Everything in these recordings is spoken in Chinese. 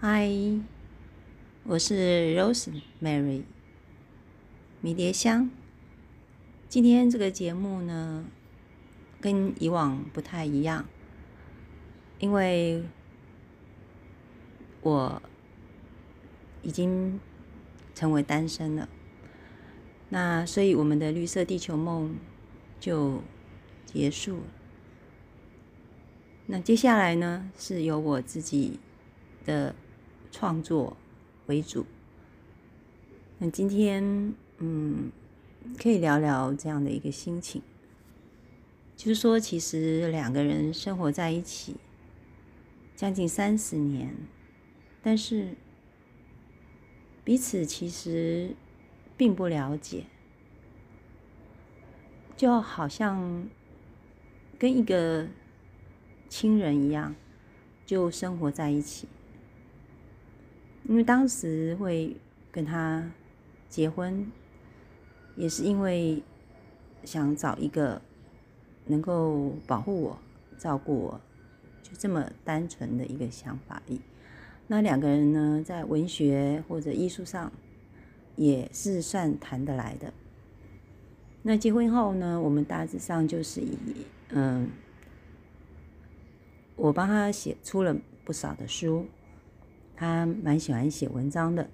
嗨，我是 Rosemary 迷迭香。今天这个节目呢，跟以往不太一样，因为我已经成为单身了。那所以我们的绿色地球梦就结束了。那接下来呢，是由我自己的创作为主。那今天，嗯，可以聊聊这样的一个心情，就是说，其实两个人生活在一起将近三十年，但是彼此其实并不了解，就好像跟一个。亲人一样，就生活在一起。因为当时会跟他结婚，也是因为想找一个能够保护我、照顾我，就这么单纯的一个想法而已。那两个人呢，在文学或者艺术上也是算谈得来的。那结婚后呢，我们大致上就是以嗯。我帮他写出了不少的书，他蛮喜欢写文章的，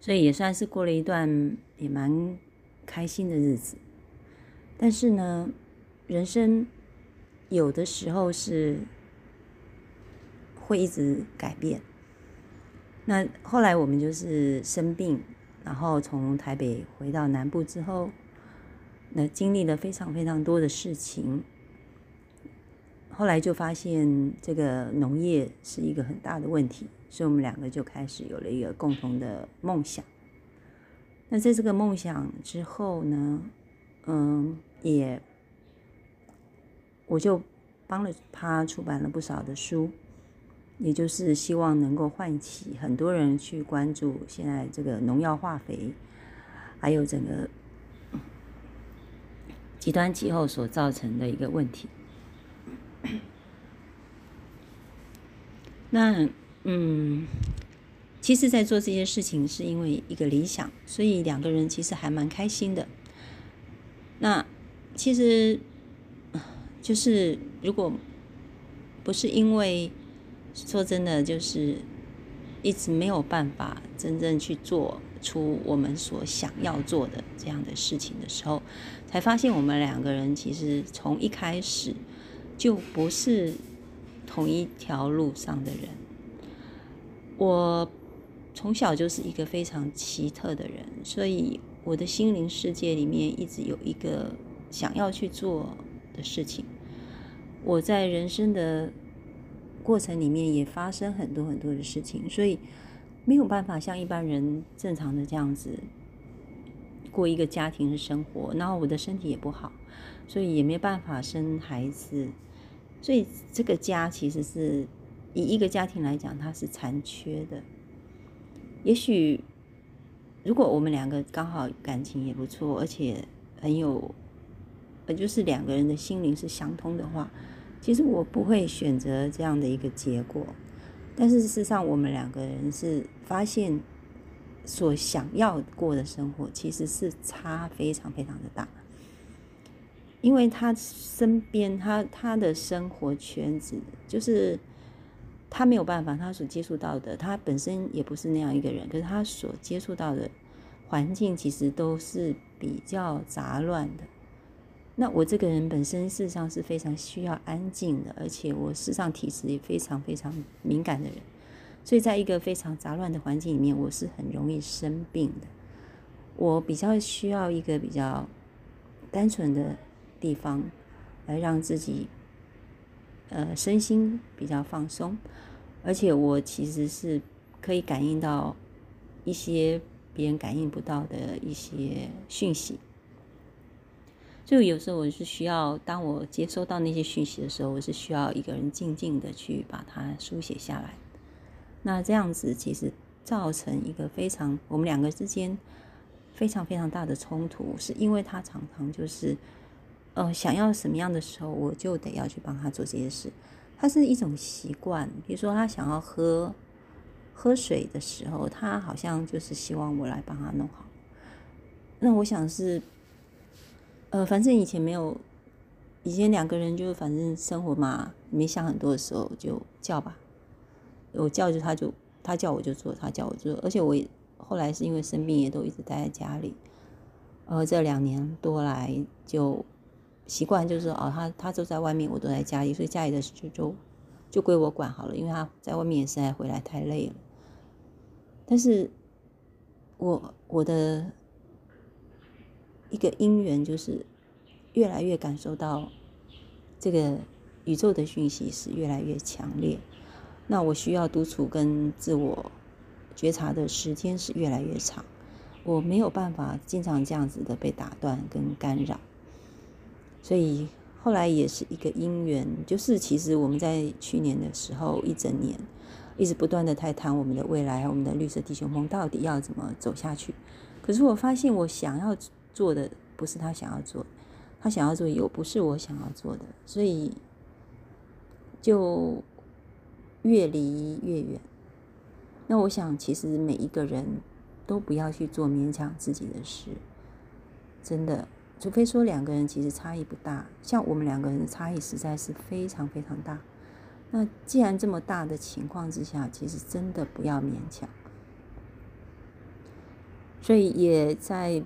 所以也算是过了一段也蛮开心的日子。但是呢，人生有的时候是会一直改变。那后来我们就是生病，然后从台北回到南部之后，那经历了非常非常多的事情。后来就发现这个农业是一个很大的问题，所以我们两个就开始有了一个共同的梦想。那在这个梦想之后呢，嗯，也我就帮了他出版了不少的书，也就是希望能够唤起很多人去关注现在这个农药化肥，还有整个极端气候所造成的一个问题。那嗯，其实，在做这些事情是因为一个理想，所以两个人其实还蛮开心的。那其实就是如果不是因为说真的，就是一直没有办法真正去做出我们所想要做的这样的事情的时候，才发现我们两个人其实从一开始。就不是同一条路上的人。我从小就是一个非常奇特的人，所以我的心灵世界里面一直有一个想要去做的事情。我在人生的过程里面也发生很多很多的事情，所以没有办法像一般人正常的这样子过一个家庭的生活。然后我的身体也不好，所以也没办法生孩子。所以这个家其实是以一个家庭来讲，它是残缺的。也许如果我们两个刚好感情也不错，而且很有，呃，就是两个人的心灵是相通的话，其实我不会选择这样的一个结果。但是事实上，我们两个人是发现所想要过的生活，其实是差非常非常的大。因为他身边，他他的生活圈子就是他没有办法，他所接触到的，他本身也不是那样一个人，可是他所接触到的环境其实都是比较杂乱的。那我这个人本身事实上是非常需要安静的，而且我事实上体质也非常非常敏感的人，所以在一个非常杂乱的环境里面，我是很容易生病的。我比较需要一个比较单纯的。地方来让自己呃身心比较放松，而且我其实是可以感应到一些别人感应不到的一些讯息，就有时候我是需要，当我接收到那些讯息的时候，我是需要一个人静静的去把它书写下来。那这样子其实造成一个非常我们两个之间非常非常大的冲突，是因为他常常就是。呃，想要什么样的时候，我就得要去帮他做这些事。他是一种习惯。比如说，他想要喝喝水的时候，他好像就是希望我来帮他弄好。那我想是，呃，反正以前没有，以前两个人就反正生活嘛，没想很多的时候就叫吧，我叫就他就他叫我就做，他叫我做，而且我也后来是因为生病也都一直待在家里，呃，这两年多来就习惯就是哦，他他都在外面，我都在家里，所以家里的事就就就归我管好了，因为他在外面也实在回来太累了，但是我我的。一个因缘就是越来越感受到这个宇宙的讯息是越来越强烈，那我需要独处跟自我觉察的时间是越来越长，我没有办法经常这样子的被打断跟干扰，所以后来也是一个因缘，就是其实我们在去年的时候一整年一直不断的在谈我们的未来，我们的绿色地球梦到底要怎么走下去，可是我发现我想要。做的不是他想要做，他想要做又不是我想要做的，所以就越离越远。那我想，其实每一个人都不要去做勉强自己的事，真的，除非说两个人其实差异不大，像我们两个人的差异实在是非常非常大。那既然这么大的情况之下，其实真的不要勉强。所以也在。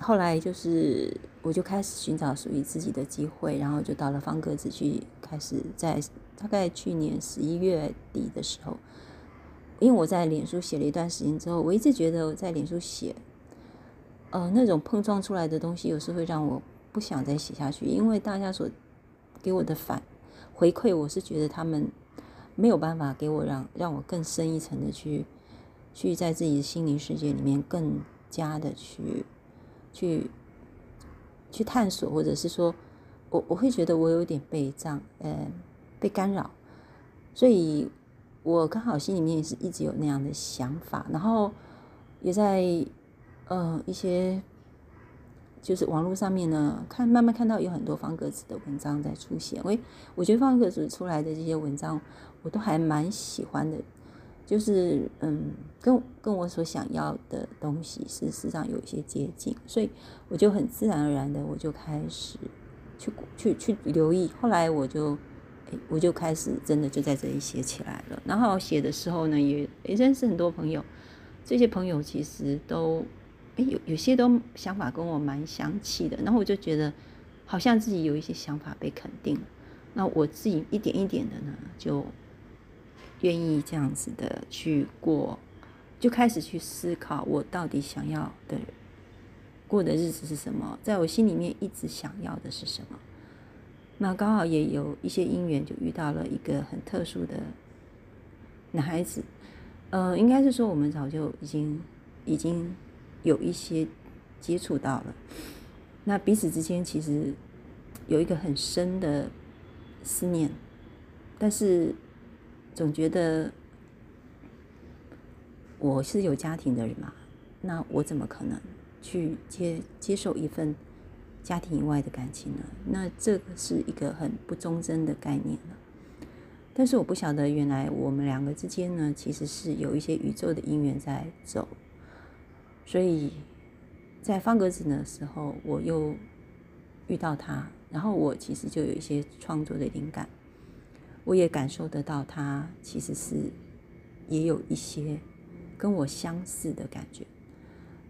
后来就是，我就开始寻找属于自己的机会，然后就到了方格子去，开始在大概去年十一月底的时候，因为我在脸书写了一段时间之后，我一直觉得我在脸书写，呃，那种碰撞出来的东西，有时会让我不想再写下去，因为大家所给我的反回馈，我是觉得他们没有办法给我让让我更深一层的去去在自己的心灵世界里面更加的去。去去探索，或者是说，我我会觉得我有点被障，呃，被干扰，所以我刚好心里面也是一直有那样的想法，然后也在呃一些就是网络上面呢，看慢慢看到有很多方格子的文章在出现，喂，我觉得方格子出来的这些文章，我都还蛮喜欢的。就是嗯，跟跟我所想要的东西事实上有一些接近，所以我就很自然而然的我就开始去去去留意。后来我就哎，我就开始真的就在这里写起来了。然后写的时候呢，也也认识很多朋友，这些朋友其实都哎有有些都想法跟我蛮相契的。然后我就觉得好像自己有一些想法被肯定了。那我自己一点一点的呢就。愿意这样子的去过，就开始去思考我到底想要的过的日子是什么，在我心里面一直想要的是什么。那刚好也有一些因缘，就遇到了一个很特殊的男孩子。呃，应该是说我们早就已经已经有一些接触到了。那彼此之间其实有一个很深的思念，但是。总觉得我是有家庭的人嘛，那我怎么可能去接接受一份家庭以外的感情呢？那这个是一个很不忠贞的概念了。但是我不晓得，原来我们两个之间呢，其实是有一些宇宙的因缘在走。所以在方格子的时候，我又遇到他，然后我其实就有一些创作的灵感。我也感受得到，他其实是也有一些跟我相似的感觉，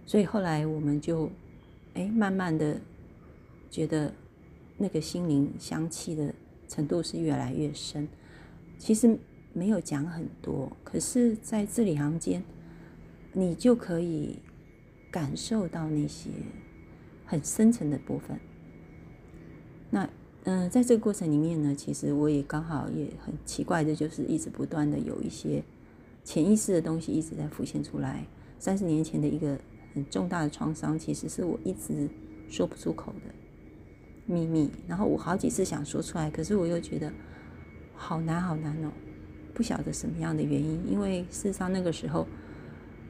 所以后来我们就哎慢慢的觉得那个心灵香气的程度是越来越深。其实没有讲很多，可是在字里行间，你就可以感受到那些很深层的部分。那。嗯，在这个过程里面呢，其实我也刚好也很奇怪的，就是一直不断的有一些潜意识的东西一直在浮现出来。三十年前的一个很重大的创伤，其实是我一直说不出口的秘密。然后我好几次想说出来，可是我又觉得好难好难哦，不晓得什么样的原因。因为事实上那个时候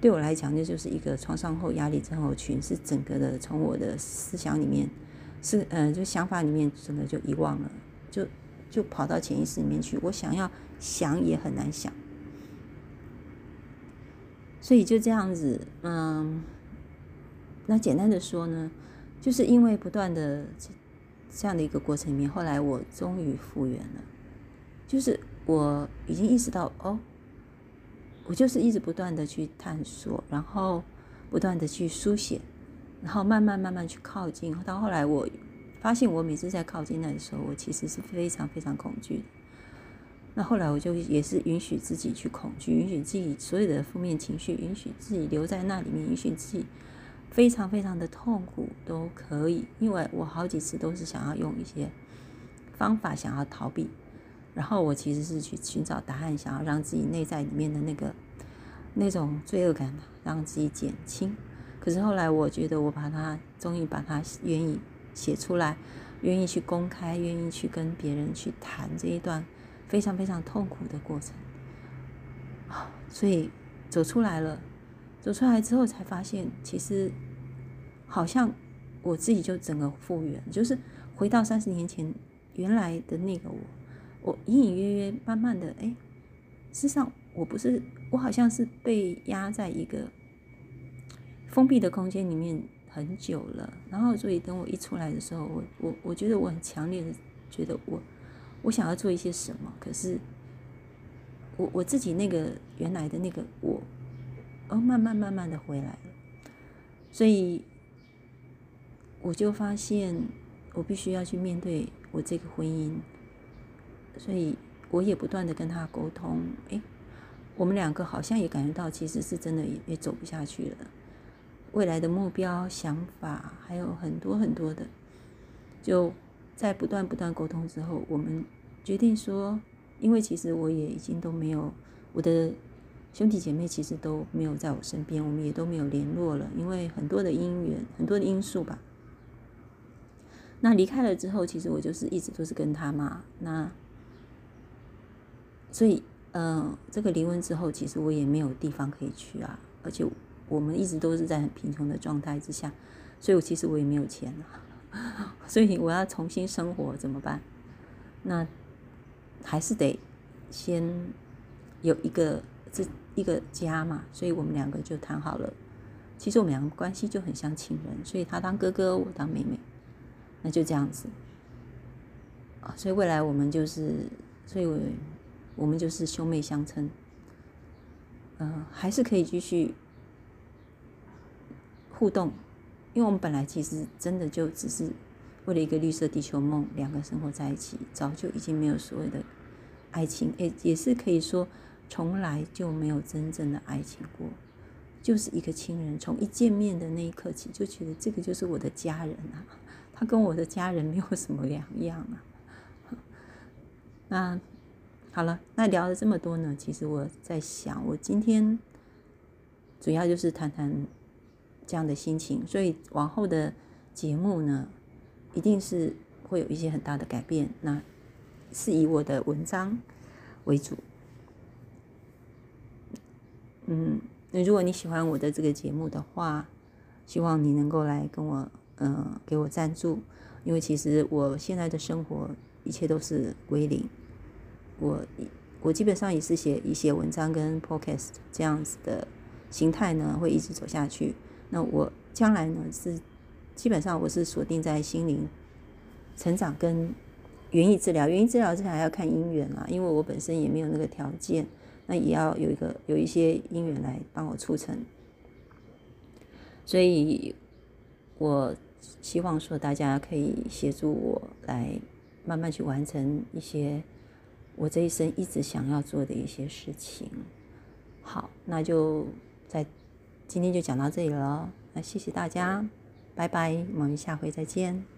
对我来讲，那就是一个创伤后压力症候群，是整个的从我的思想里面。是，嗯，就想法里面整个就遗忘了，就就跑到潜意识里面去，我想要想也很难想。所以就这样子，嗯，那简单的说呢，就是因为不断的这样的一个过程里面，后来我终于复原了，就是我已经意识到，哦，我就是一直不断的去探索，然后不断的去书写，然后慢慢慢慢去靠近，到后来我发现，我每次在靠近那的时候，我其实是非常非常恐惧的。那后来我就也是允许自己去恐惧，允许自己所有的负面情绪，允许自己留在那里面，允许自己非常非常的痛苦都可以。因为我好几次都是想要用一些方法想要逃避，然后我其实是去寻找答案，想要让自己内在里面的那个那种罪恶感让自己减轻。可是后来我觉得我把它终于把它愿意写出来，愿意去公开，愿意去跟别人去谈这一段。非常非常痛苦的过程，所以走出来了，走出来之后才发现，其实好像我自己就整个复原，就是回到三十年前原来的那个我，我隐隐约约、慢慢的，哎，事实上我不是，我好像是被压在一个封闭的空间里面很久了，然后所以等我一出来的时候，我我我觉得我很强烈的觉得我。我想要做一些什么，可是我我自己那个原来的那个我，哦，慢慢慢慢的回来了，所以我就发现我必须要去面对我这个婚姻，所以我也不断的跟他沟通，诶，我们两个好像也感觉到其实是真的也也走不下去了，未来的目标、想法还有很多很多的，就。在不断不断沟通之后，我们决定说，因为其实我也已经都没有我的兄弟姐妹，其实都没有在我身边，我们也都没有联络了，因为很多的因缘，很多的因素吧。那离开了之后，其实我就是一直都是跟他嘛。那所以，嗯，这个离婚之后，其实我也没有地方可以去啊，而且我们一直都是在很贫穷的状态之下，所以我其实我也没有钱啊。所以我要重新生活怎么办？那还是得先有一个这一个家嘛。所以我们两个就谈好了。其实我们两个关系就很像亲人，所以他当哥哥，我当妹妹，那就这样子啊。所以未来我们就是，所以我我们就是兄妹相称。嗯，还是可以继续互动。因为我们本来其实真的就只是为了一个绿色地球梦，两个生活在一起，早就已经没有所谓的爱情，也也是可以说从来就没有真正的爱情过，就是一个亲人。从一见面的那一刻起，就觉得这个就是我的家人啊，他跟我的家人没有什么两样啊。那 好了，那聊了这么多呢，其实我在想，我今天主要就是谈谈。这样的心情，所以往后的节目呢，一定是会有一些很大的改变。那是以我的文章为主。嗯，那如果你喜欢我的这个节目的话，希望你能够来跟我，嗯，给我赞助。因为其实我现在的生活一切都是归零，我我基本上也是写一些文章跟 podcast 这样子的形态呢，会一直走下去。那我将来呢是基本上我是锁定在心灵成长跟园艺治疗，园艺治疗这还要看姻缘啊，因为我本身也没有那个条件，那也要有一个有一些姻缘来帮我促成，所以我希望说大家可以协助我来慢慢去完成一些我这一生一直想要做的一些事情。好，那就在。今天就讲到这里了，那谢谢大家，拜拜，我们下回再见。